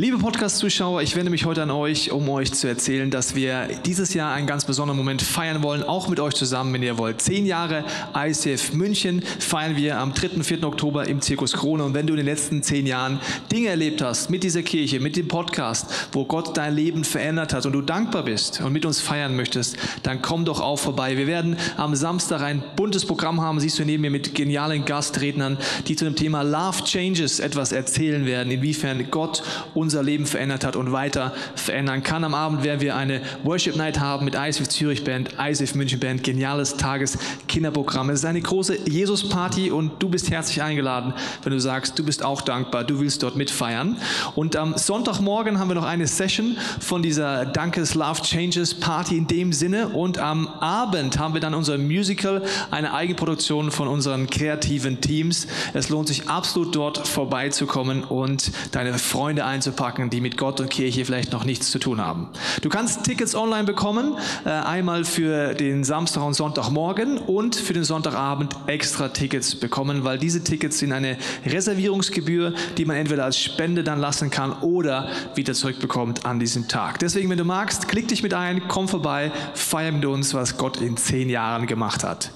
Liebe Podcast-Zuschauer, ich wende mich heute an euch, um euch zu erzählen, dass wir dieses Jahr einen ganz besonderen Moment feiern wollen, auch mit euch zusammen, wenn ihr wollt. Zehn Jahre ICF München feiern wir am 3. und 4. Oktober im Zirkus Krone. Und wenn du in den letzten zehn Jahren Dinge erlebt hast mit dieser Kirche, mit dem Podcast, wo Gott dein Leben verändert hat und du dankbar bist und mit uns feiern möchtest, dann komm doch auch vorbei. Wir werden am Samstag ein buntes Programm haben, siehst du neben mir, mit genialen Gastrednern, die zu dem Thema Love Changes etwas erzählen werden, inwiefern Gott uns unser Leben verändert hat und weiter verändern kann. Am Abend werden wir eine Worship Night haben mit ISF Zürich Band, ISF München Band, geniales Tageskinderprogramm. Es ist eine große Jesus-Party und du bist herzlich eingeladen, wenn du sagst, du bist auch dankbar, du willst dort mitfeiern. Und am Sonntagmorgen haben wir noch eine Session von dieser Dankes Love Changes Party in dem Sinne und am Abend haben wir dann unser Musical, eine Eigenproduktion von unseren kreativen Teams. Es lohnt sich absolut dort vorbeizukommen und deine Freunde einzubauen packen, die mit Gott und Kirche vielleicht noch nichts zu tun haben. Du kannst Tickets online bekommen, äh, einmal für den Samstag und Sonntagmorgen und für den Sonntagabend extra Tickets bekommen, weil diese Tickets sind eine Reservierungsgebühr, die man entweder als Spende dann lassen kann oder wieder zurückbekommt an diesem Tag. Deswegen, wenn du magst, klick dich mit ein, komm vorbei, feier mit uns, was Gott in zehn Jahren gemacht hat.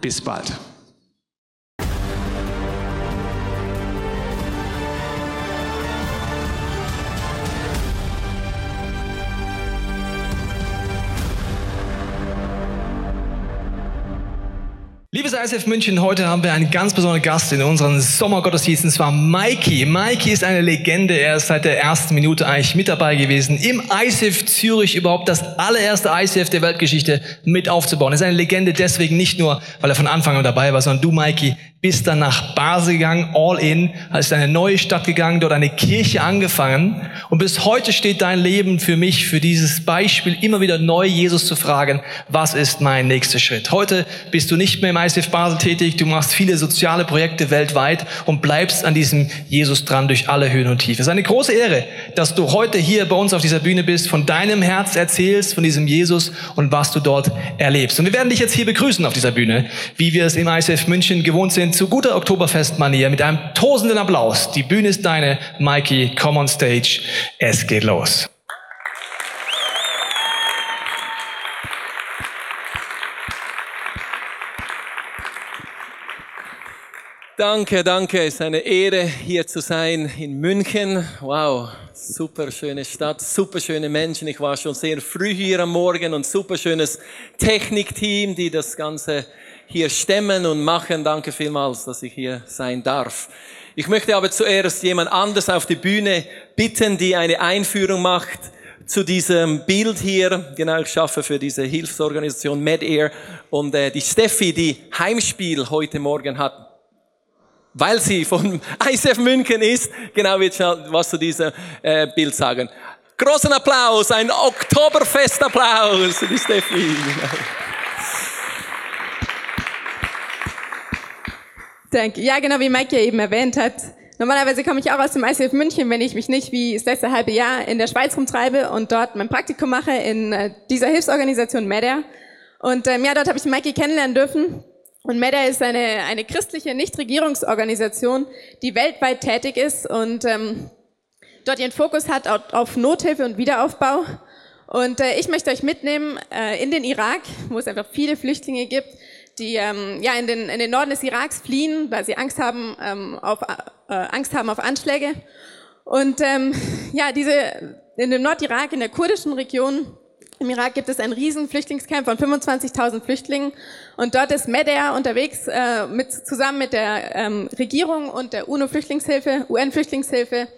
Bis bald. ISF München, heute haben wir einen ganz besonderen Gast in unseren Sommergottesdiensten, und zwar Mikey. Mikey ist eine Legende, er ist seit der ersten Minute eigentlich mit dabei gewesen, im ISF Zürich überhaupt das allererste ISF der Weltgeschichte mit aufzubauen. Er ist eine Legende deswegen nicht nur, weil er von Anfang an dabei war, sondern du, Mikey, bist dann nach Basel gegangen, all in, hast in eine neue Stadt gegangen, dort eine Kirche angefangen und bis heute steht dein Leben für mich, für dieses Beispiel, immer wieder neu Jesus zu fragen, was ist mein nächster Schritt? Heute bist du nicht mehr im ICF Basel tätig, du machst viele soziale Projekte weltweit und bleibst an diesem Jesus dran durch alle Höhen und Tiefen. Es ist eine große Ehre, dass du heute hier bei uns auf dieser Bühne bist, von deinem Herz erzählst, von diesem Jesus und was du dort erlebst. Und wir werden dich jetzt hier begrüßen auf dieser Bühne, wie wir es im ICF München gewohnt sind, in zu guter Oktoberfestmanier mit einem tosenden Applaus. Die Bühne ist deine, Mikey, come on stage. Es geht los. Danke, danke. Es ist eine Ehre, hier zu sein in München. Wow, super schöne Stadt, super schöne Menschen. Ich war schon sehr früh hier am Morgen und super schönes Technikteam, die das Ganze hier stemmen und machen. Danke vielmals, dass ich hier sein darf. Ich möchte aber zuerst jemand anders auf die Bühne bitten, die eine Einführung macht zu diesem Bild hier. Genau, ich schaffe für diese Hilfsorganisation MedAir und äh, die Steffi, die Heimspiel heute Morgen hat, weil sie von ICF München ist. Genau, wird schon was zu diesem äh, Bild sagen. Großen Applaus, ein Oktoberfestapplaus die Steffi. Danke. Ja, genau wie Mike ja eben erwähnt hat. Normalerweise komme ich auch aus dem ICF München, wenn ich mich nicht wie das letzte halbe Jahr in der Schweiz rumtreibe und dort mein Praktikum mache in äh, dieser Hilfsorganisation MEDER. Und ähm, ja, dort habe ich Mikey kennenlernen dürfen. Und MEDER ist eine, eine christliche Nichtregierungsorganisation, die weltweit tätig ist und ähm, dort ihren Fokus hat auf, Nothilfe und Wiederaufbau. Und äh, ich möchte euch mitnehmen äh, in den Irak, wo es einfach viele Flüchtlinge gibt, die ähm, ja in den, in den Norden des Iraks fliehen, weil sie Angst haben ähm, auf äh, Angst haben auf Anschläge. Und ähm, ja, diese in dem Nordirak, in der kurdischen Region im Irak gibt es ein riesen Flüchtlingscamp von 25.000 Flüchtlingen und dort ist MEDER unterwegs äh, mit, zusammen mit der ähm, Regierung und der UNO-Flüchtlingshilfe, UN-Flüchtlingshilfe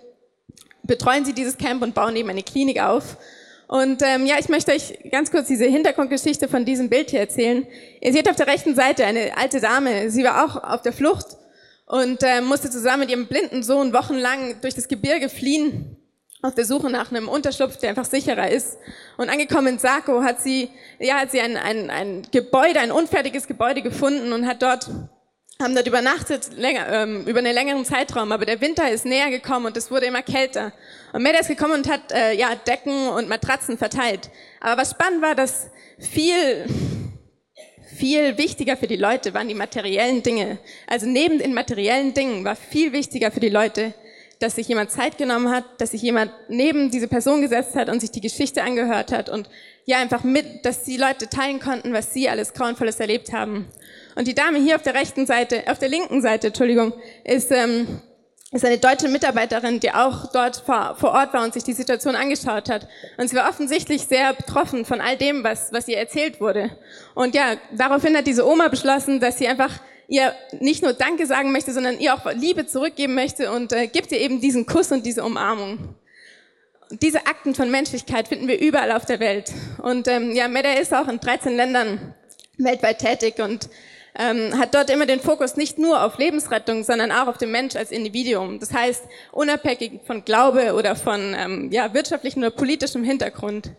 betreuen sie dieses Camp und bauen eben eine Klinik auf. Und ähm, ja, ich möchte euch ganz kurz diese Hintergrundgeschichte von diesem Bild hier erzählen. Ihr seht auf der rechten Seite eine alte Dame. Sie war auch auf der Flucht und äh, musste zusammen mit ihrem blinden Sohn wochenlang durch das Gebirge fliehen auf der Suche nach einem Unterschlupf, der einfach sicherer ist. Und angekommen in Sako hat sie, ja, hat sie ein, ein, ein Gebäude, ein unfertiges Gebäude gefunden und hat dort haben dort übernachtet, länger, ähm, über einen längeren Zeitraum, aber der Winter ist näher gekommen und es wurde immer kälter. Und Meda ist gekommen und hat äh, ja, Decken und Matratzen verteilt. Aber was spannend war, dass viel, viel wichtiger für die Leute waren die materiellen Dinge. Also neben den materiellen Dingen war viel wichtiger für die Leute dass sich jemand Zeit genommen hat, dass sich jemand neben diese Person gesetzt hat und sich die Geschichte angehört hat und ja einfach mit, dass die Leute teilen konnten, was sie alles Grauenvolles erlebt haben. Und die Dame hier auf der rechten Seite, auf der linken Seite, Entschuldigung, ist, ähm, ist eine deutsche Mitarbeiterin, die auch dort vor, vor Ort war und sich die Situation angeschaut hat. Und sie war offensichtlich sehr betroffen von all dem, was, was ihr erzählt wurde. Und ja, daraufhin hat diese Oma beschlossen, dass sie einfach ihr nicht nur Danke sagen möchte, sondern ihr auch Liebe zurückgeben möchte und äh, gibt ihr eben diesen Kuss und diese Umarmung. diese Akten von Menschlichkeit finden wir überall auf der Welt. Und ähm, ja, Meda ist auch in 13 Ländern weltweit tätig und ähm, hat dort immer den Fokus nicht nur auf Lebensrettung, sondern auch auf den Mensch als Individuum. Das heißt, unabhängig von Glaube oder von ähm, ja, wirtschaftlichem oder politischem Hintergrund.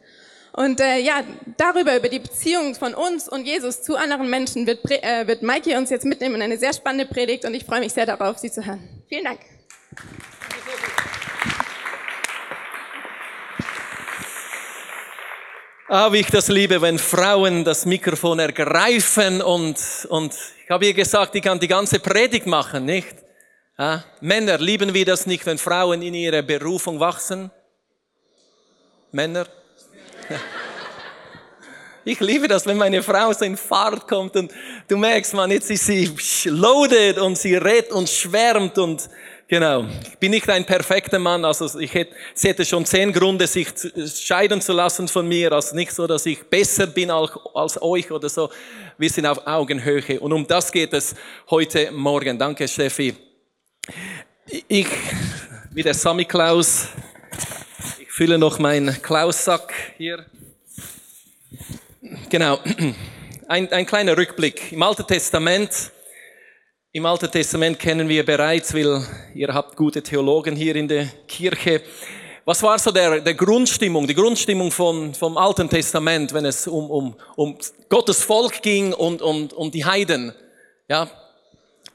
Und äh, ja, darüber, über die Beziehung von uns und Jesus zu anderen Menschen wird, äh, wird Maiki uns jetzt mitnehmen in eine sehr spannende Predigt und ich freue mich sehr darauf, sie zu hören. Vielen Dank. Ah, wie ich das liebe, wenn Frauen das Mikrofon ergreifen und, und ich habe ihr gesagt, ich kann die ganze Predigt machen, nicht? Ah, Männer, lieben wir das nicht, wenn Frauen in ihrer Berufung wachsen? Männer? Ich liebe das, wenn meine Frau so in Fahrt kommt und du merkst, man, jetzt ist sie loaded und sie redet und schwärmt und genau. Ich bin nicht ein perfekter Mann, also ich hätte, sie hätte schon zehn Gründe, sich scheiden zu lassen von mir, also nicht so, dass ich besser bin als, als euch oder so. Wir sind auf Augenhöhe und um das geht es heute Morgen. Danke, Steffi. Ich, wie der Sammy Klaus, fülle noch meinen Klaussack hier. Genau. Ein, ein kleiner Rückblick. Im Alten Testament, im Alten Testament kennen wir bereits, weil ihr habt gute Theologen hier in der Kirche. Was war so der, der Grundstimmung, die Grundstimmung vom, vom Alten Testament, wenn es um, um, um Gottes Volk ging und um, um die Heiden? Ja,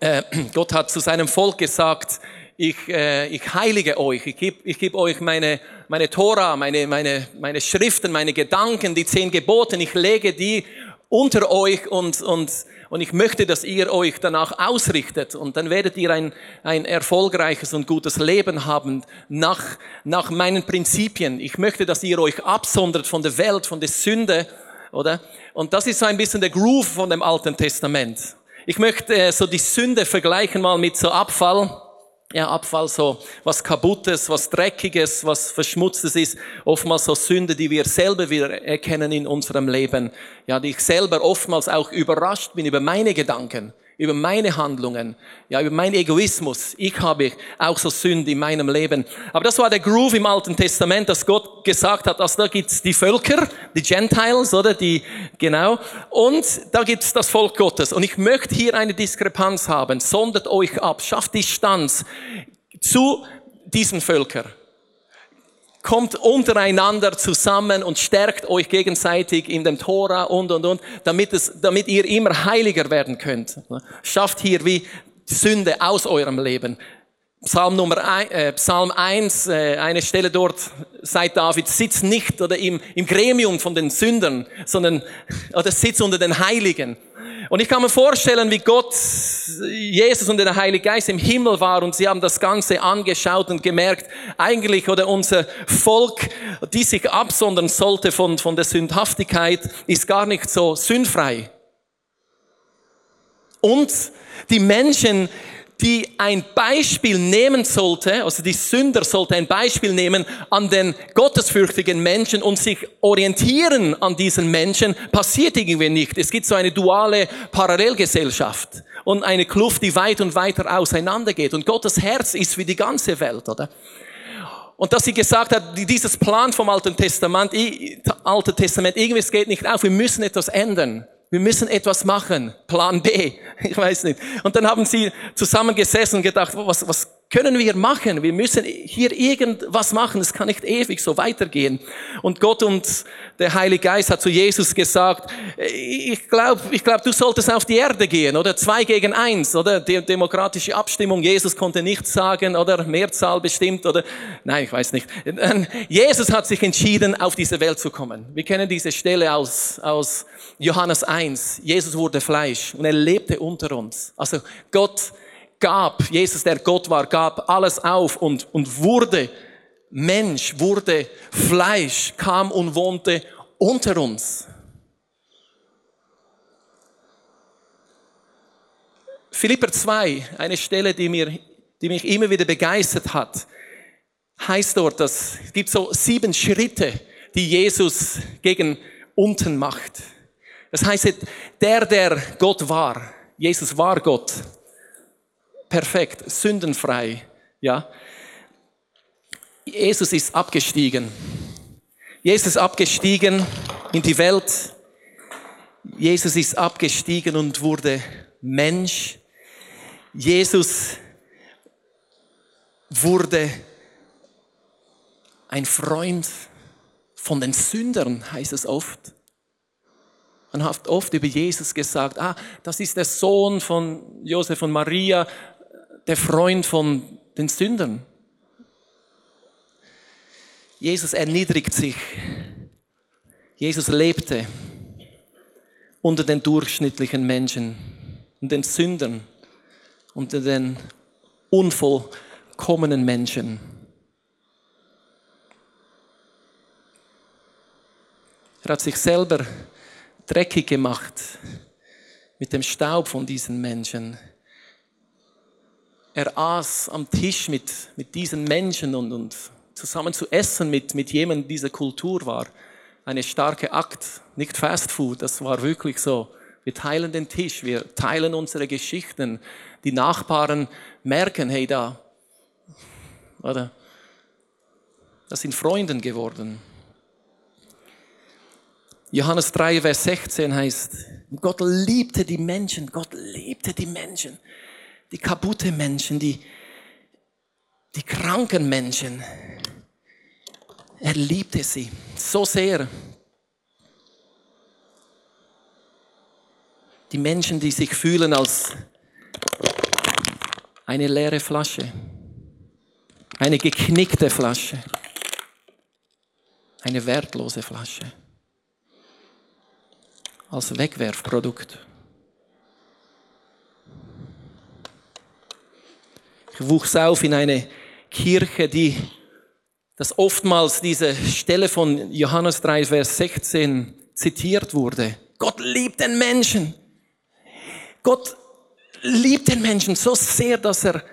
äh, Gott hat zu seinem Volk gesagt, ich, äh, ich heilige euch, ich gebe ich geb euch meine, meine Tora, meine, meine, meine Schriften, meine Gedanken, die zehn Gebote, ich lege die unter euch und, und, und ich möchte, dass ihr euch danach ausrichtet und dann werdet ihr ein, ein erfolgreiches und gutes Leben haben nach, nach meinen Prinzipien. Ich möchte, dass ihr euch absondert von der Welt, von der Sünde, oder? Und das ist so ein bisschen der Groove von dem Alten Testament. Ich möchte äh, so die Sünde vergleichen mal mit so Abfall ja, Abfall, so was Kaputtes, was Dreckiges, was Verschmutztes ist, oftmals so Sünde, die wir selber wieder erkennen in unserem Leben. Ja, die ich selber oftmals auch überrascht bin über meine Gedanken über meine Handlungen, ja, über meinen Egoismus. Ich habe auch so Sünde in meinem Leben. Aber das war der Groove im Alten Testament, dass Gott gesagt hat, dass da gibt's die Völker, die Gentiles, oder die, genau. Und da gibt's das Volk Gottes. Und ich möchte hier eine Diskrepanz haben. Sondert euch ab, schafft Distanz zu diesen Völkern kommt untereinander zusammen und stärkt euch gegenseitig in dem Tora und, und, und, damit, es, damit ihr immer heiliger werden könnt. Schafft hier wie Sünde aus eurem Leben. Psalm Nummer ein, äh, Psalm 1, äh, eine Stelle dort, seit David, sitzt nicht oder im, im Gremium von den Sündern, sondern oder sitzt unter den Heiligen. Und ich kann mir vorstellen, wie Gott, Jesus und der Heilige Geist im Himmel war und sie haben das Ganze angeschaut und gemerkt, eigentlich oder unser Volk, die sich absondern sollte von, von der Sündhaftigkeit, ist gar nicht so sündfrei. Und die Menschen, die ein Beispiel nehmen sollte, also die Sünder sollte ein Beispiel nehmen an den gottesfürchtigen Menschen und sich orientieren an diesen Menschen, passiert irgendwie nicht. Es gibt so eine duale Parallelgesellschaft und eine Kluft, die weit und weiter auseinandergeht. Und Gottes Herz ist wie die ganze Welt, oder? Und dass sie gesagt hat, dieses Plan vom Alten Testament, Alten Testament, irgendwie es geht nicht auf, wir müssen etwas ändern. Wir müssen etwas machen. Plan B. Ich weiß nicht. Und dann haben sie zusammengesessen und gedacht, was, was können wir machen? Wir müssen hier irgendwas machen. Es kann nicht ewig so weitergehen. Und Gott und der Heilige Geist hat zu Jesus gesagt, ich glaube, ich glaub, du solltest auf die Erde gehen, oder zwei gegen eins, oder die demokratische Abstimmung. Jesus konnte nichts sagen, oder Mehrzahl bestimmt, oder nein, ich weiß nicht. Jesus hat sich entschieden, auf diese Welt zu kommen. Wir kennen diese Stelle aus, aus Johannes 1. Jesus wurde Fleisch und er lebte unter uns. Also Gott gab, Jesus, der Gott war, gab alles auf und, und wurde Mensch, wurde Fleisch, kam und wohnte unter uns. Philipper 2, eine Stelle, die, mir, die mich immer wieder begeistert hat, heißt dort, dass es gibt so sieben Schritte, die Jesus gegen unten macht. Das heißt, der, der Gott war, Jesus war Gott, perfekt, sündenfrei, ja. Jesus ist abgestiegen. Jesus ist abgestiegen in die Welt. Jesus ist abgestiegen und wurde Mensch. Jesus wurde ein Freund von den Sündern, heißt es oft. Man hat oft über Jesus gesagt, ah, das ist der Sohn von Josef und Maria, der Freund von den Sündern. Jesus erniedrigt sich. Jesus lebte unter den durchschnittlichen Menschen und den Sündern, unter den unvollkommenen Menschen. Er hat sich selber dreckig gemacht mit dem Staub von diesen Menschen. Er aß am Tisch mit, mit diesen Menschen und, und zusammen zu essen mit, mit jemandem dieser Kultur war eine starke Akt, nicht Fast Food, das war wirklich so. Wir teilen den Tisch, wir teilen unsere Geschichten. Die Nachbarn merken, hey da, oder? Das sind Freunden geworden. Johannes 3, Vers 16 heißt, Gott liebte die Menschen, Gott liebte die Menschen, die kaputte Menschen, die, die kranken Menschen. Er liebte sie so sehr. Die Menschen, die sich fühlen als eine leere Flasche, eine geknickte Flasche, eine wertlose Flasche als Wegwerfprodukt. Ich wuchs auf in eine Kirche, die, dass oftmals diese Stelle von Johannes 3, Vers 16 zitiert wurde. Gott liebt den Menschen. Gott liebt den Menschen so sehr, dass er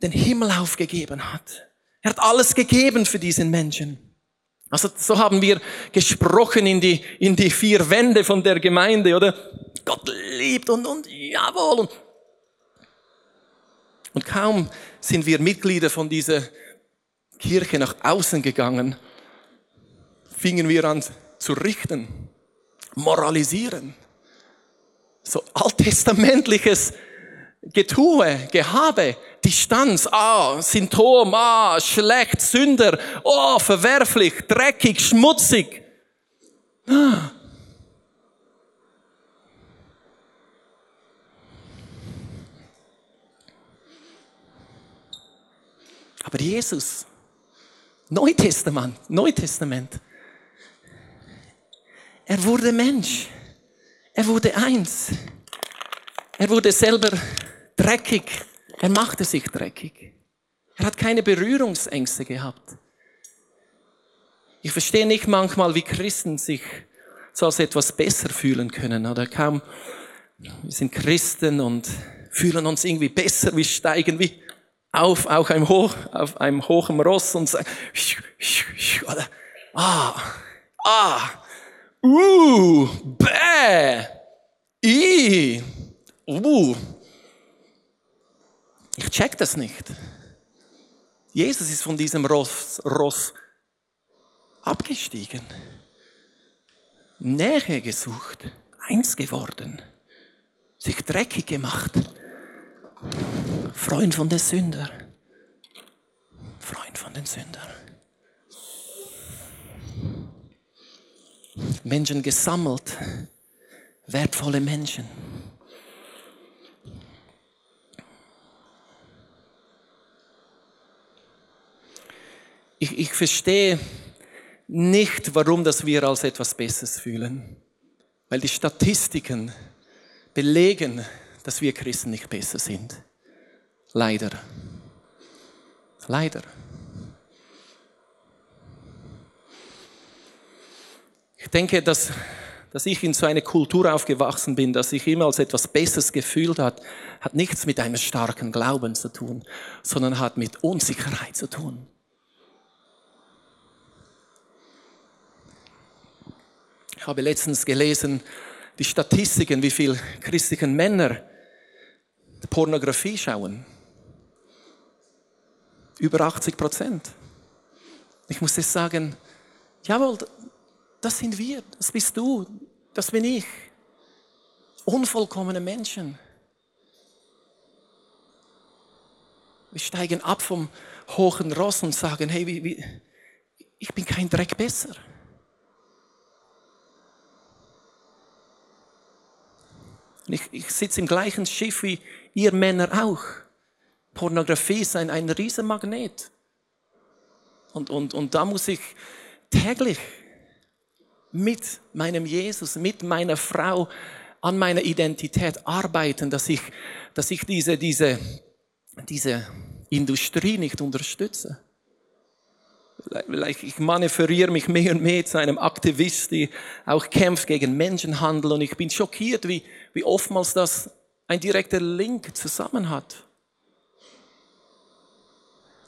den Himmel aufgegeben hat. Er hat alles gegeben für diesen Menschen. Also so haben wir gesprochen in die, in die vier Wände von der Gemeinde, oder? Gott liebt und, und jawohl. Und, und kaum sind wir Mitglieder von dieser Kirche nach außen gegangen, fingen wir an zu richten, moralisieren. So alttestamentliches Getue, Gehabe, Distanz, ah, Symptom, ah, schlecht, Sünder, oh, verwerflich, dreckig, schmutzig. Ah. Aber Jesus, Neutestament, Neutestament, er wurde Mensch. Er wurde eins. Er wurde selber dreckig. Er machte sich dreckig. Er hat keine Berührungsängste gehabt. Ich verstehe nicht manchmal, wie Christen sich so als etwas besser fühlen können oder kaum. Wir sind Christen und fühlen uns irgendwie besser, wir steigen wie auf, auch einem hoch, auf einem hohen Ross und oder, ah, ah, uh, bäh, i, uh, ich check das nicht. Jesus ist von diesem Ross, Ross abgestiegen, Nähe gesucht, eins geworden, sich dreckig gemacht, Freund von den Sünder, Freund von den Sündern. Menschen gesammelt, wertvolle Menschen. ich, ich verstehe nicht, warum das wir als etwas Besseres fühlen. Weil die Statistiken belegen, dass wir Christen nicht besser sind. Leider. Leider. Ich denke, dass, dass ich in so einer Kultur aufgewachsen bin, dass ich immer als etwas Besseres gefühlt hat, hat nichts mit einem starken Glauben zu tun, sondern hat mit Unsicherheit zu tun. Ich habe letztens gelesen, die Statistiken, wie viele christliche Männer Pornografie schauen. Über 80 Prozent. Ich muss jetzt sagen, jawohl, das sind wir, das bist du, das bin ich. Unvollkommene Menschen. Wir steigen ab vom hohen Ross und sagen, hey, wie, wie, ich bin kein Dreck besser. Ich, ich sitze im gleichen Schiff wie ihr Männer auch. Pornografie ist ein, ein Riesenmagnet. Und, und, und da muss ich täglich mit meinem Jesus, mit meiner Frau an meiner Identität arbeiten, dass ich, dass ich diese, diese, diese Industrie nicht unterstütze. Ich manövriere mich mehr und mehr zu einem Aktivist, der auch kämpft gegen Menschenhandel. Und ich bin schockiert, wie, wie oftmals das ein direkter Link zusammen hat.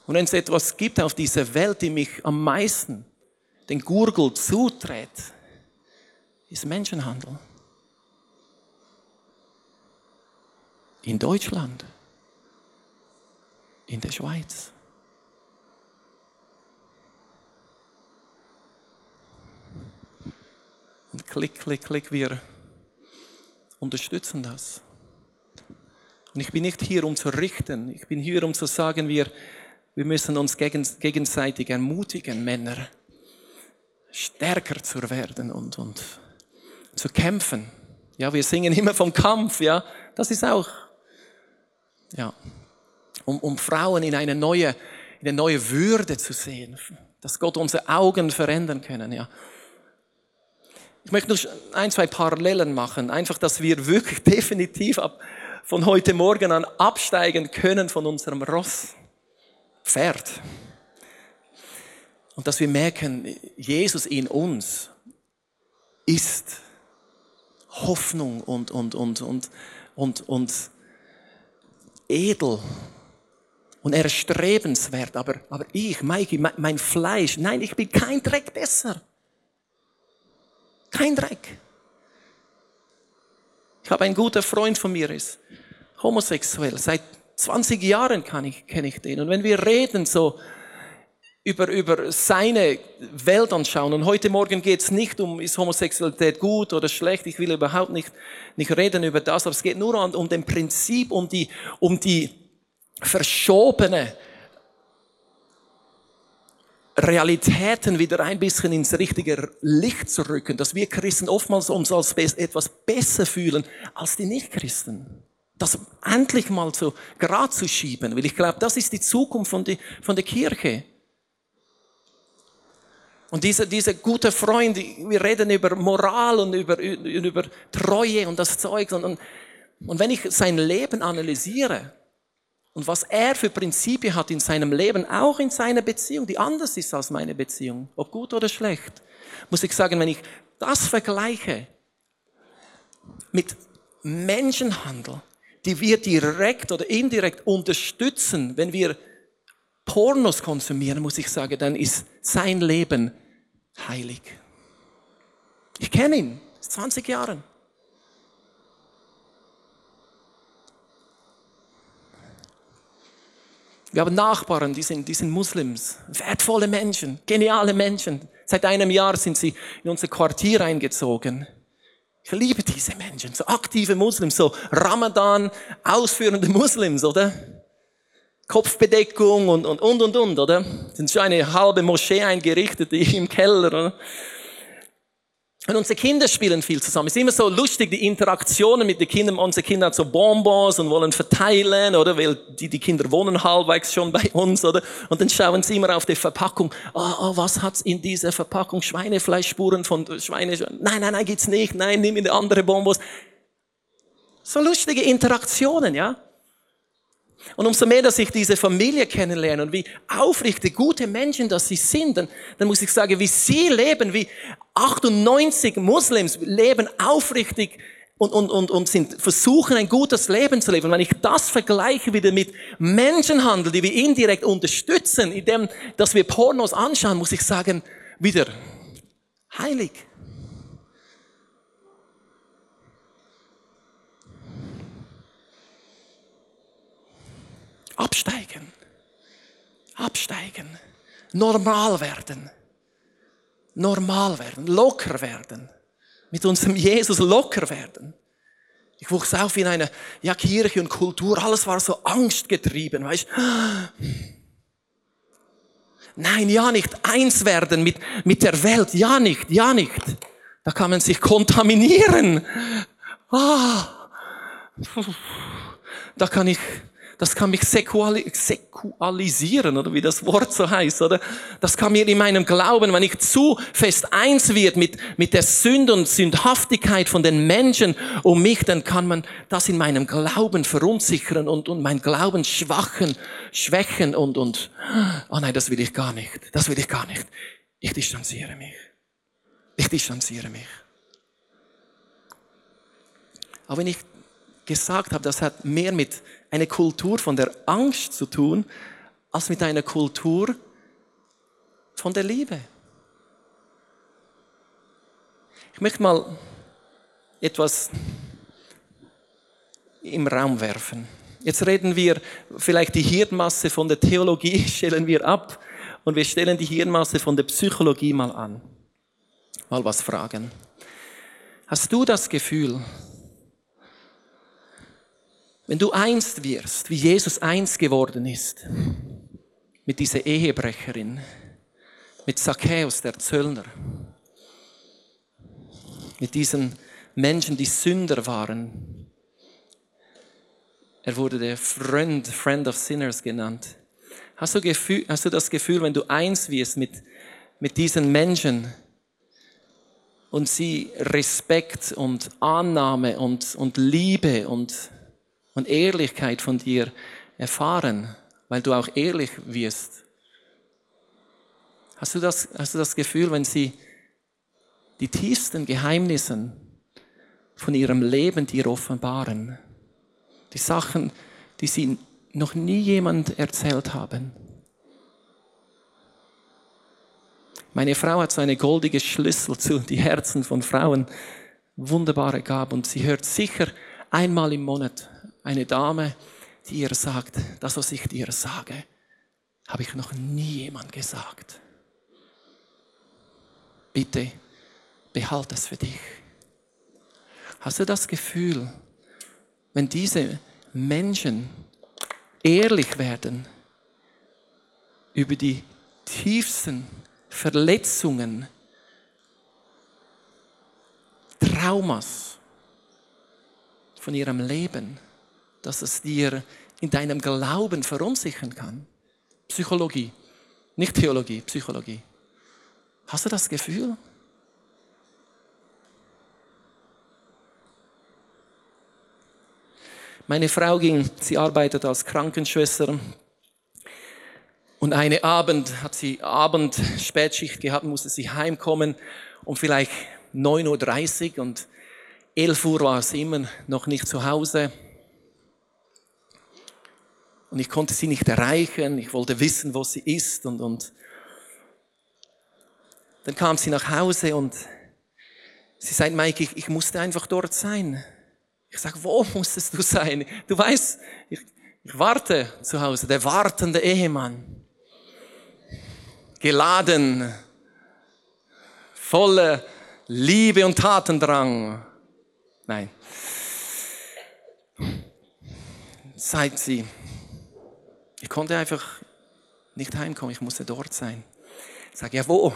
Und wenn es etwas gibt auf dieser Welt, die mich am meisten den Gurgel zutritt, ist Menschenhandel. In Deutschland, in der Schweiz. Und klick, klick, klick, wir unterstützen das. Und ich bin nicht hier, um zu richten. Ich bin hier, um zu sagen, wir, wir müssen uns gegenseitig ermutigen, Männer, stärker zu werden und, und zu kämpfen. Ja, wir singen immer vom Kampf, ja. Das ist auch, ja, um, um Frauen in eine neue, in eine neue Würde zu sehen, dass Gott unsere Augen verändern können, ja. Ich möchte nur ein, zwei Parallelen machen, einfach, dass wir wirklich definitiv ab, von heute Morgen an absteigen können von unserem Ross, Pferd. Und dass wir merken, Jesus in uns ist Hoffnung und, und, und, und, und, und edel und erstrebenswert. Aber, aber ich, Mikey, mein, mein Fleisch, nein, ich bin kein Dreck besser. Kein Dreck. Ich habe einen guten Freund von mir, ist homosexuell. Seit 20 Jahren kenne ich, den. Und wenn wir reden so über, über seine Welt anschauen, und heute Morgen geht es nicht um, ist Homosexualität gut oder schlecht, ich will überhaupt nicht, nicht reden über das, aber es geht nur um, um den Prinzip, um die, um die verschobene Realitäten wieder ein bisschen ins richtige Licht zu rücken, dass wir Christen oftmals uns als etwas besser fühlen als die Nichtchristen. Das endlich mal so gerade zu schieben, weil ich glaube, das ist die Zukunft von, die, von der Kirche. Und dieser, dieser gute Freund, wir reden über Moral und über, über Treue und das Zeug. Und, und, und wenn ich sein Leben analysiere, und was er für Prinzipien hat in seinem Leben, auch in seiner Beziehung, die anders ist als meine Beziehung, ob gut oder schlecht, muss ich sagen, wenn ich das vergleiche mit Menschenhandel, die wir direkt oder indirekt unterstützen, wenn wir Pornos konsumieren, muss ich sagen, dann ist sein Leben heilig. Ich kenne ihn, 20 Jahre. Wir haben Nachbarn, die sind, die sind Muslims, wertvolle Menschen, geniale Menschen. Seit einem Jahr sind sie in unser Quartier eingezogen. Ich liebe diese Menschen, so aktive Muslims, so Ramadan ausführende Muslims, oder? Kopfbedeckung und, und, und, und, und, oder? Sind schon eine halbe Moschee eingerichtet im Keller, oder? Und unsere Kinder spielen viel zusammen. Es ist immer so lustig, die Interaktionen mit den Kindern. Unsere Kinder haben so Bonbons und wollen verteilen, oder? Weil die, die Kinder wohnen halbwegs schon bei uns, oder? Und dann schauen sie immer auf die Verpackung. Oh, oh was hat's in dieser Verpackung? Schweinefleischspuren von Schweine. Nein, nein, nein, gibt's nicht. Nein, nimm eine andere Bonbons. So lustige Interaktionen, ja? Und umso mehr, dass ich diese Familie kennenlerne und wie aufrichtig gute Menschen das sie sind, dann, dann muss ich sagen, wie sie leben, wie 98 Muslims leben aufrichtig und, und, und, und sind, versuchen ein gutes Leben zu leben. Wenn ich das vergleiche wieder mit Menschenhandel, die wir indirekt unterstützen, indem, dass wir Pornos anschauen, muss ich sagen, wieder heilig. Absteigen. Absteigen. Normal werden. Normal werden. Locker werden. Mit unserem Jesus locker werden. Ich wuchs auf in einer ja, Kirche und Kultur. Alles war so angstgetrieben. Weißt? Nein, ja nicht. Eins werden mit, mit der Welt. Ja nicht, ja nicht. Da kann man sich kontaminieren. Ah. Da kann ich das kann mich sexualisieren, oder wie das Wort so heißt, oder? Das kann mir in meinem Glauben, wenn ich zu fest eins wird mit, mit der Sünde und Sündhaftigkeit von den Menschen um mich, dann kann man das in meinem Glauben verunsichern und, und mein Glauben schwachen, schwächen und, und, oh nein, das will ich gar nicht. Das will ich gar nicht. Ich distanziere mich. Ich distanziere mich. Aber wenn ich gesagt habe, das hat mehr mit einer Kultur von der Angst zu tun, als mit einer Kultur von der Liebe. Ich möchte mal etwas im Raum werfen. Jetzt reden wir vielleicht die Hirnmasse von der Theologie, stellen wir ab und wir stellen die Hirnmasse von der Psychologie mal an. Mal was fragen. Hast du das Gefühl, wenn du einst wirst, wie Jesus eins geworden ist, mit dieser Ehebrecherin, mit Zacchaeus, der Zöllner, mit diesen Menschen, die Sünder waren. Er wurde der Friend, Friend of Sinners genannt. Hast du, Gefühl, hast du das Gefühl, wenn du eins wirst mit, mit diesen Menschen und sie Respekt und Annahme und, und Liebe und und Ehrlichkeit von dir erfahren, weil du auch ehrlich wirst. Hast du das, hast du das Gefühl, wenn sie die tiefsten Geheimnisse von ihrem Leben dir offenbaren, die Sachen, die sie noch nie jemand erzählt haben? Meine Frau hat so eine goldige Schlüssel zu die Herzen von Frauen, wunderbare Gabe und sie hört sicher einmal im Monat eine Dame, die ihr sagt, das, was ich dir sage, habe ich noch nie jemand gesagt. Bitte, behalte es für dich. Hast du das Gefühl, wenn diese Menschen ehrlich werden über die tiefsten Verletzungen, Traumas von ihrem Leben, dass es dir in deinem Glauben verunsichern kann. Psychologie, nicht Theologie, Psychologie. Hast du das Gefühl? Meine Frau ging, sie arbeitet als Krankenschwester und eine Abend hat sie Abend Spätschicht gehabt, musste sie heimkommen um vielleicht 9.30 Uhr und 11 Uhr war sie immer noch nicht zu Hause. Und ich konnte sie nicht erreichen. Ich wollte wissen, wo sie ist. Und, und dann kam sie nach Hause und sie sagt, Mike, ich, ich musste einfach dort sein. Ich sage, wo musstest du sein? Du weißt, ich, ich warte zu Hause, der wartende Ehemann. Geladen, voller Liebe und Tatendrang. Nein. Seid sie, ich konnte einfach nicht heimkommen, ich musste dort sein. Ich sage, ja, wo?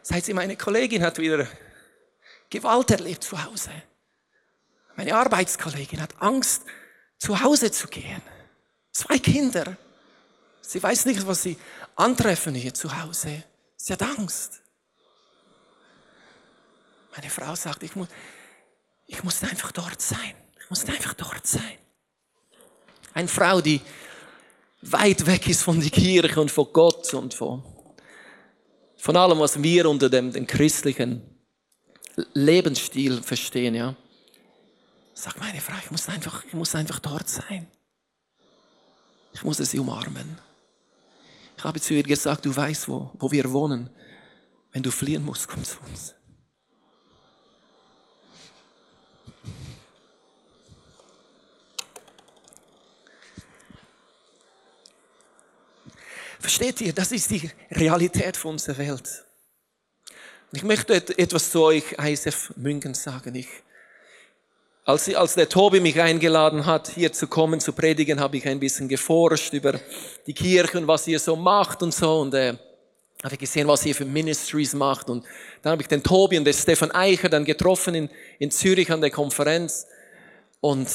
Seit sie meine Kollegin hat wieder Gewalt erlebt zu Hause. Meine Arbeitskollegin hat Angst, zu Hause zu gehen. Zwei Kinder. Sie weiß nicht, was sie antreffen hier zu Hause. Sie hat Angst. Meine Frau sagt, ich muss, ich muss einfach dort sein. Ich muss einfach dort sein. Eine Frau, die weit weg ist von der Kirche und von Gott und von, von allem, was wir unter dem, dem christlichen Lebensstil verstehen, ja. Sagt meine Frau, ich muss einfach, ich muss einfach dort sein. Ich muss sie umarmen. Ich habe zu ihr gesagt, du weißt, wo, wo wir wohnen. Wenn du fliehen musst, komm zu uns. Versteht ihr, das ist die Realität von unserer Welt. Ich möchte etwas zu euch, ISF München, sagen. Ich, als, als der Tobi mich eingeladen hat, hier zu kommen, zu predigen, habe ich ein bisschen geforscht über die Kirche und was ihr so macht und so. Und äh, habe gesehen, was ihr für Ministries macht. Und dann habe ich den Tobi und den Stefan Eicher dann getroffen in, in Zürich an der Konferenz. Und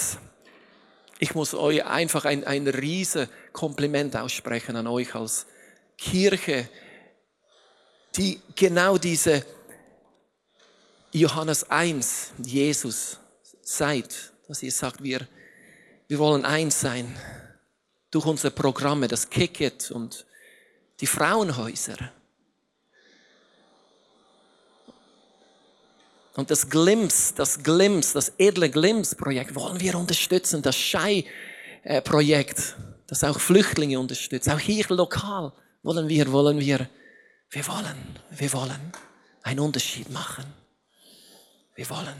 ich muss euch einfach ein, ein riese Kompliment aussprechen an euch als Kirche, die genau diese Johannes 1, Jesus seid, dass ihr sagt, wir, wir wollen eins sein durch unsere Programme, das Kicket und die Frauenhäuser. Und das Glimpse, das Glimpse, das edle Glimpse-Projekt wollen wir unterstützen, das Schei-Projekt, das auch Flüchtlinge unterstützt, auch hier lokal wollen wir, wollen wir, wir wollen, wir wollen einen Unterschied machen. Wir wollen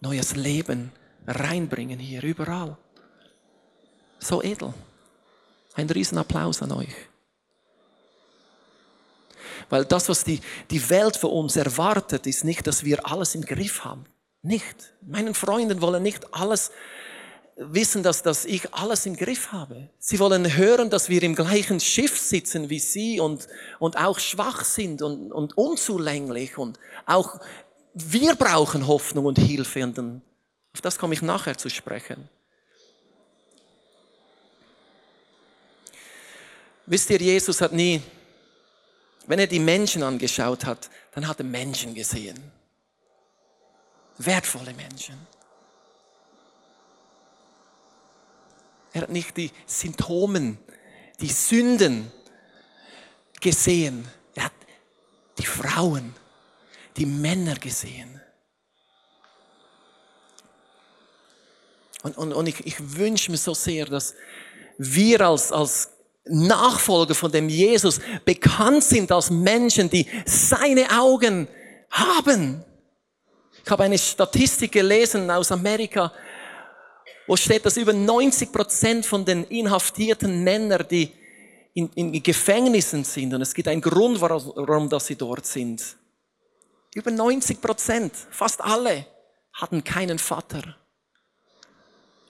neues Leben reinbringen hier, überall. So edel. Ein Riesenapplaus an euch. Weil das, was die, die Welt von uns erwartet, ist nicht, dass wir alles im Griff haben. Nicht. Meinen Freunden wollen nicht alles wissen, dass, dass ich alles im Griff habe. Sie wollen hören, dass wir im gleichen Schiff sitzen wie sie und, und auch schwach sind und, und unzulänglich und auch wir brauchen Hoffnung und Hilfe. Und dann, auf das komme ich nachher zu sprechen. Wisst ihr, Jesus hat nie, wenn er die Menschen angeschaut hat, dann hat er Menschen gesehen. Wertvolle Menschen. Er hat nicht die Symptomen, die Sünden gesehen. Er hat die Frauen, die Männer gesehen. Und, und, und ich, ich wünsche mir so sehr, dass wir als, als Nachfolger von dem Jesus bekannt sind als Menschen, die seine Augen haben. Ich habe eine Statistik gelesen aus Amerika, wo steht, dass über 90 Prozent von den inhaftierten Männern, die in, in Gefängnissen sind, und es gibt einen Grund, warum, dass sie dort sind. Über 90 Prozent, fast alle, hatten keinen Vater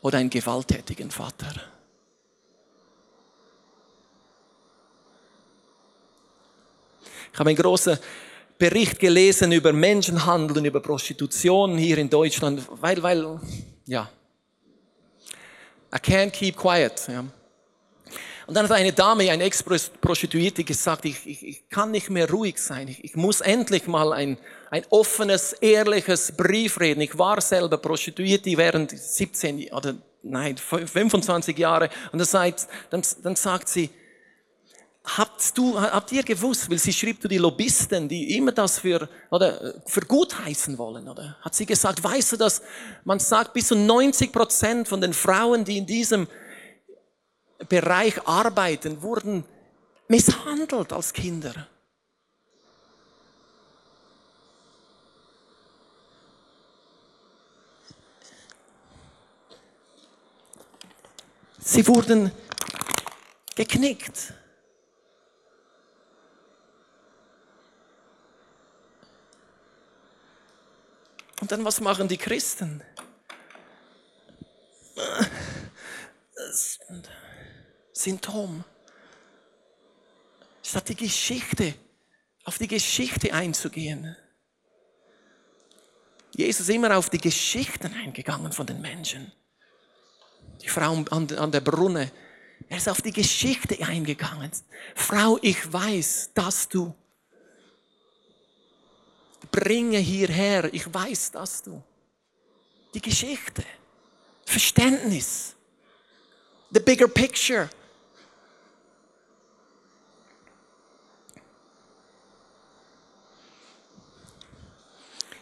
oder einen gewalttätigen Vater. Ich habe einen großen Bericht gelesen über Menschenhandel und über Prostitution hier in Deutschland, weil, weil, ja, I can't keep quiet. Ja. Und dann hat eine Dame, eine Ex-Prostituierte gesagt, ich, ich, ich kann nicht mehr ruhig sein. Ich, ich muss endlich mal ein, ein offenes, ehrliches Brief reden. Ich war selber Prostituierte während 17 oder nein, 25 Jahre. Und dann sagt, dann, dann sagt sie, habt du, habt ihr gewusst, weil sie schrieb die Lobbyisten, die immer das für, oder, für gut heißen wollen, oder? Hat sie gesagt, weißt du, dass man sagt, bis zu 90 Prozent von den Frauen, die in diesem Bereich arbeiten, wurden misshandelt als Kinder. Sie wurden geknickt. Und dann, was machen die Christen? Symptom. Statt die Geschichte, auf die Geschichte einzugehen. Jesus ist immer auf die Geschichten eingegangen von den Menschen. Die Frau an, an der Brunne. Er ist auf die Geschichte eingegangen. Frau, ich weiß, dass du bringe hierher, ich weiß, dass du. Die Geschichte, Verständnis, the bigger picture.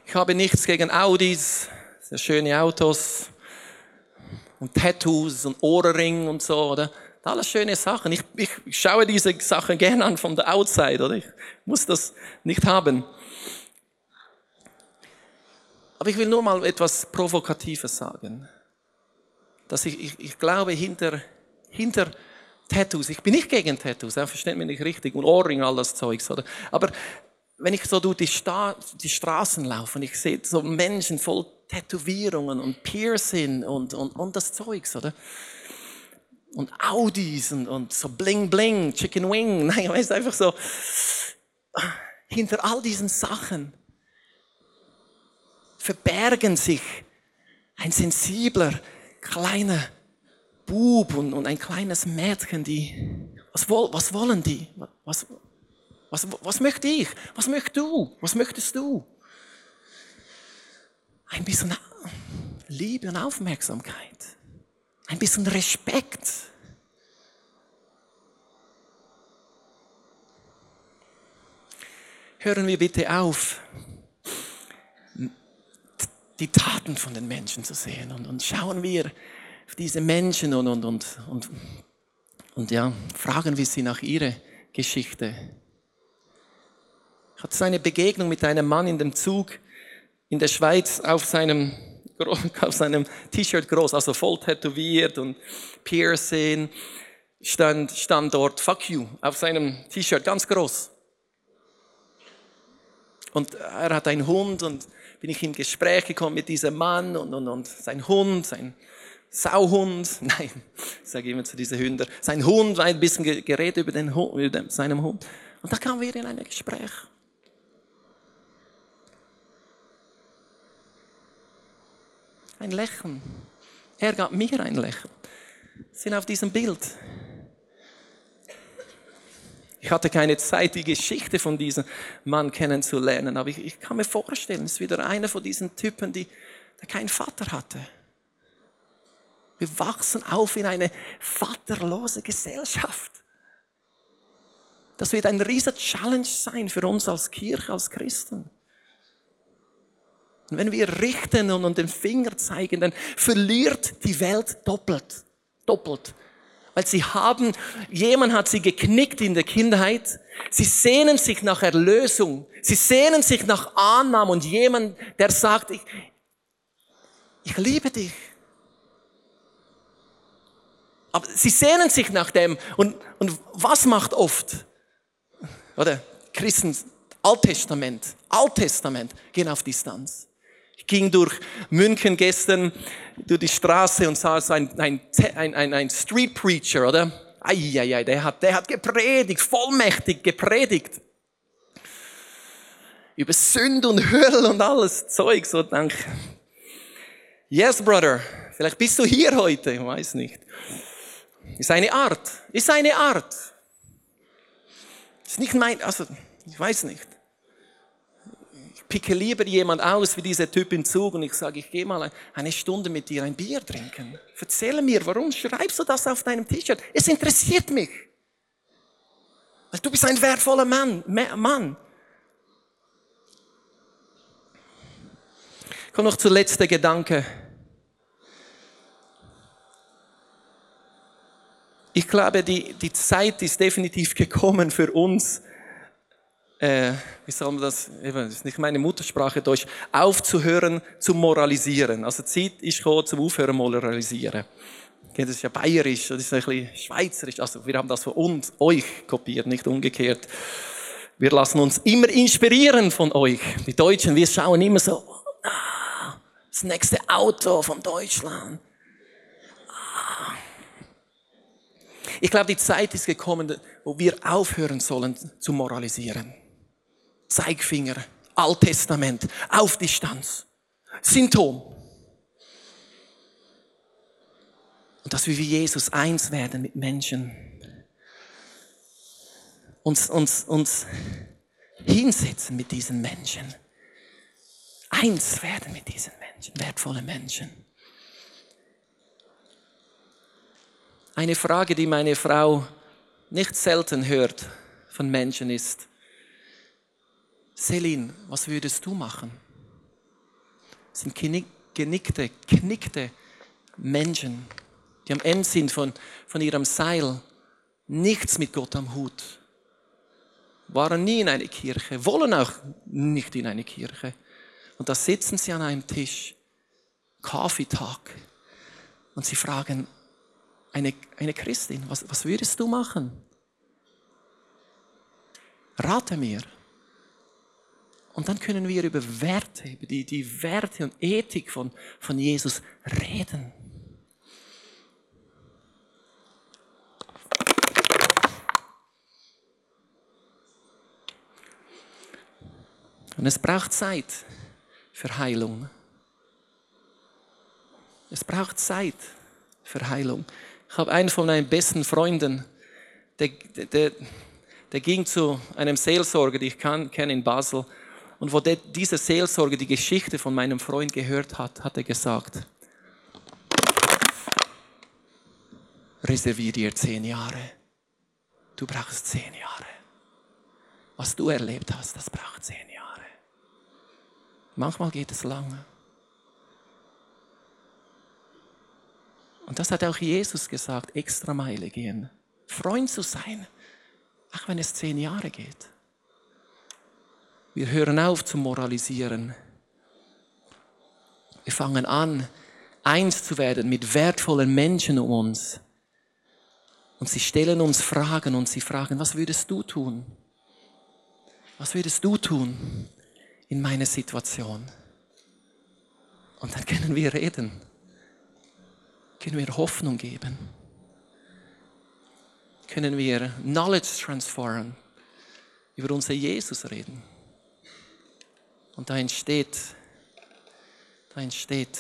Ich habe nichts gegen Audis, sehr schöne Autos und Tattoos und Ohrring und so, oder? Alles schöne Sachen. Ich, ich schaue diese Sachen gerne an von der Outside, oder? Ich muss das nicht haben. Aber ich will nur mal etwas Provokatives sagen. Dass ich, ich, ich glaube, hinter, hinter Tattoos, ich bin nicht gegen Tattoos, ja, versteht mich nicht richtig, und Ohrring, all das Zeugs, oder? Aber wenn ich so durch die, Sta die Straßen laufe und ich sehe so Menschen voll Tätowierungen und Piercing und, und, und das Zeugs, oder? Und Audis und, und so Bling Bling, Chicken Wing, nein, weißt einfach so, hinter all diesen Sachen verbergen sich ein sensibler, kleiner Bub und, und ein kleines Mädchen, die, was, was wollen die? Was, was, was möchte ich? Was möchtest du? Was möchtest du? Ein bisschen Liebe und Aufmerksamkeit. Ein bisschen Respekt. Hören wir bitte auf, die Taten von den Menschen zu sehen und, und schauen wir auf diese Menschen und, und, und, und, und ja, fragen wir sie nach ihrer Geschichte. Ich hatte so Begegnung mit einem Mann in dem Zug in der Schweiz auf seinem, auf seinem T-Shirt groß, also voll tätowiert und Piercing, stand, stand dort Fuck you auf seinem T-Shirt ganz groß. Und er hat einen Hund und bin ich in Gespräch gekommen mit diesem Mann und, und, und sein Hund, sein Sauhund, nein, ich immer zu diesen Hündern, sein Hund war ein bisschen geredet über, den Hund, über seinem Hund. Und da kamen wir in ein Gespräch. Ein Lächeln. Er gab mir ein Lächeln. Sind auf diesem Bild. Ich hatte keine Zeit, die Geschichte von diesem Mann kennenzulernen, aber ich, ich kann mir vorstellen, es ist wieder einer von diesen Typen, die, der keinen Vater hatte. Wir wachsen auf in eine vaterlose Gesellschaft. Das wird ein riesiger Challenge sein für uns als Kirche, als Christen. Und wenn wir richten und den Finger zeigen, dann verliert die Welt doppelt. Doppelt. Weil sie haben, jemand hat sie geknickt in der Kindheit. Sie sehnen sich nach Erlösung. Sie sehnen sich nach Annahme und jemand, der sagt, ich, ich liebe dich. Aber sie sehnen sich nach dem. Und, und was macht oft? Oder? Christen, Alttestament, Alttestament, gehen auf Distanz ging durch München gestern durch die Straße und sah so ein, ein, ein, ein Street Preacher, oder? Eieiei, der hat, der hat gepredigt, vollmächtig gepredigt. Über Sünde und Hölle und alles Zeug, so dank. Yes, brother. Vielleicht bist du hier heute, ich weiß nicht. Ist eine Art. Ist eine Art. Ist nicht mein, also, ich weiß nicht picke lieber jemand aus wie dieser Typ im Zug und ich sage, ich gehe mal eine Stunde mit dir ein Bier trinken. Erzähle mir, warum schreibst du das auf deinem T-Shirt? Es interessiert mich. Du bist ein wertvoller Mann. Mann. Komm noch zur letzten Gedanke. Ich glaube, die, die Zeit ist definitiv gekommen für uns, äh, wie soll man das, das ist nicht meine Muttersprache Deutsch, aufzuhören zu moralisieren. Also Zeit ist gekommen zum Aufhören moralisieren. Das ist ja bayerisch, das ist ein bisschen schweizerisch. Also wir haben das von uns, euch kopiert, nicht umgekehrt. Wir lassen uns immer inspirieren von euch. Die Deutschen, wir schauen immer so, ah, das nächste Auto von Deutschland. Ah. Ich glaube, die Zeit ist gekommen, wo wir aufhören sollen zu moralisieren. Zeigfinger, Alttestament, auf Distanz. Symptom. Und dass wir wie Jesus eins werden mit Menschen. Uns, uns, uns hinsetzen mit diesen Menschen. eins werden mit diesen Menschen, wertvolle Menschen. Eine Frage, die meine Frau nicht selten hört von Menschen ist, Selin, was würdest du machen? Das sind genickte, knickte Menschen, die am Ende sind von, von ihrem Seil, nichts mit Gott am Hut, waren nie in eine Kirche, wollen auch nicht in eine Kirche. Und da sitzen sie an einem Tisch, Kaffeetag, und sie fragen, eine, eine Christin, was, was würdest du machen? Rate mir. Und dann können wir über Werte, über die, die Werte und Ethik von, von Jesus reden. Und es braucht Zeit für Heilung. Es braucht Zeit für Heilung. Ich habe einen von meinen besten Freunden, der, der, der ging zu einem Seelsorger, den ich kenne in Basel. Und wo dieser Seelsorger die Geschichte von meinem Freund gehört hat, hat er gesagt, reservier dir zehn Jahre. Du brauchst zehn Jahre. Was du erlebt hast, das braucht zehn Jahre. Manchmal geht es lange. Und das hat auch Jesus gesagt, extra Meile gehen. Freund zu sein, auch wenn es zehn Jahre geht. Wir hören auf zu moralisieren. Wir fangen an, eins zu werden mit wertvollen Menschen um uns. Und sie stellen uns Fragen und sie fragen, was würdest du tun? Was würdest du tun in meiner Situation? Und dann können wir reden, können wir Hoffnung geben, können wir Knowledge transferen, über unser Jesus reden. Und da entsteht, da entsteht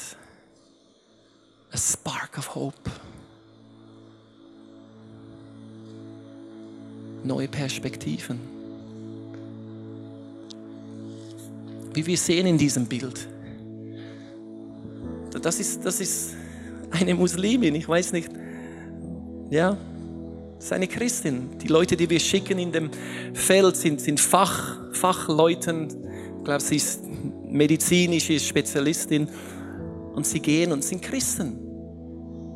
a spark of hope. Neue Perspektiven. Wie wir sehen in diesem Bild. Das ist, das ist eine Muslimin, ich weiß nicht. Ja, das ist eine Christin. Die Leute, die wir schicken in dem Feld, sind, sind Fach, Fachleuten, glaube, sie ist medizinische Spezialistin und sie gehen und sind Christen.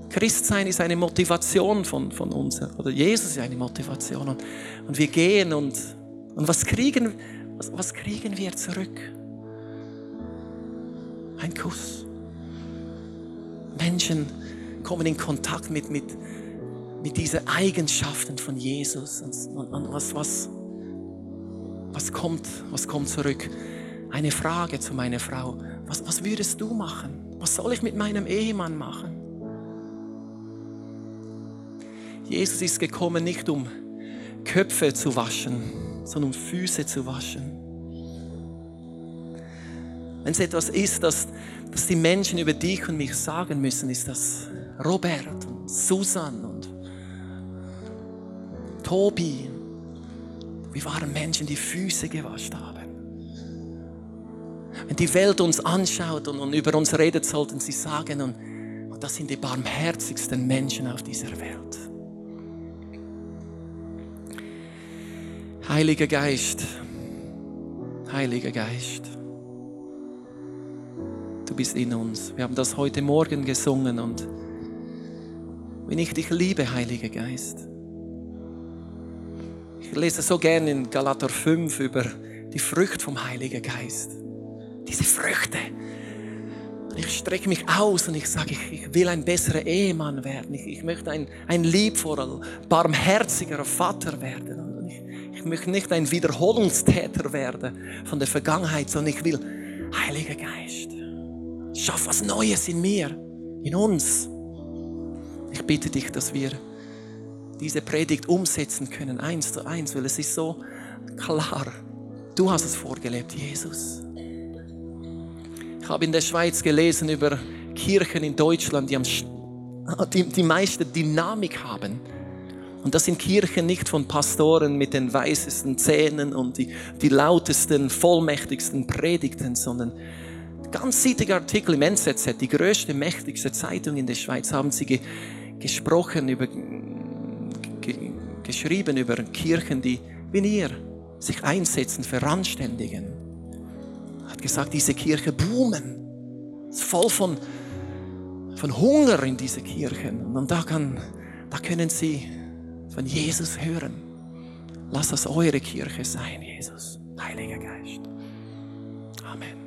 Christsein ist eine Motivation von, von uns, oder Jesus ist eine Motivation. Und, und wir gehen und, und was, kriegen, was, was kriegen wir zurück? Ein Kuss. Menschen kommen in Kontakt mit, mit, mit diesen Eigenschaften von Jesus. Und, und, und was, was, was, kommt, was kommt zurück? Eine Frage zu meiner Frau. Was, was würdest du machen? Was soll ich mit meinem Ehemann machen? Jesus ist gekommen nicht um Köpfe zu waschen, sondern um Füße zu waschen. Wenn es etwas ist, das, das die Menschen über dich und mich sagen müssen, ist das Robert und Susan und Tobi. Wir waren Menschen, die Füße gewascht haben. Wenn die Welt uns anschaut und, und über uns redet, sollten sie sagen, und, und das sind die barmherzigsten Menschen auf dieser Welt. Heiliger Geist, Heiliger Geist, du bist in uns. Wir haben das heute Morgen gesungen und wenn ich dich liebe, Heiliger Geist. Ich lese so gerne in Galater 5 über die Frucht vom Heiligen Geist diese Früchte. Und ich strecke mich aus und ich sage, ich, ich will ein besserer Ehemann werden. Ich, ich möchte ein, ein liebvoller, barmherziger Vater werden. Und ich, ich möchte nicht ein Wiederholungstäter werden von der Vergangenheit, sondern ich will, Heiliger Geist, schaff was Neues in mir, in uns. Ich bitte dich, dass wir diese Predigt umsetzen können, eins zu eins, weil es ist so klar. Du hast es vorgelebt, Jesus. Ich habe in der Schweiz gelesen über Kirchen in Deutschland, die, am, die, die meiste Dynamik haben. Und das sind Kirchen nicht von Pastoren mit den weißesten Zähnen und die, die lautesten, vollmächtigsten Predigten, sondern ganz sietige Artikel im NZZ, die größte, mächtigste Zeitung in der Schweiz, haben sie ge gesprochen über, ge geschrieben über Kirchen, die wie ihr sich einsetzen für Randständigen. Gesagt, diese Kirche boomen. Ist voll von, von Hunger in diese Kirchen. Und da, kann, da können sie von Jesus hören. Lass das eure Kirche sein, Jesus. Heiliger Geist. Amen.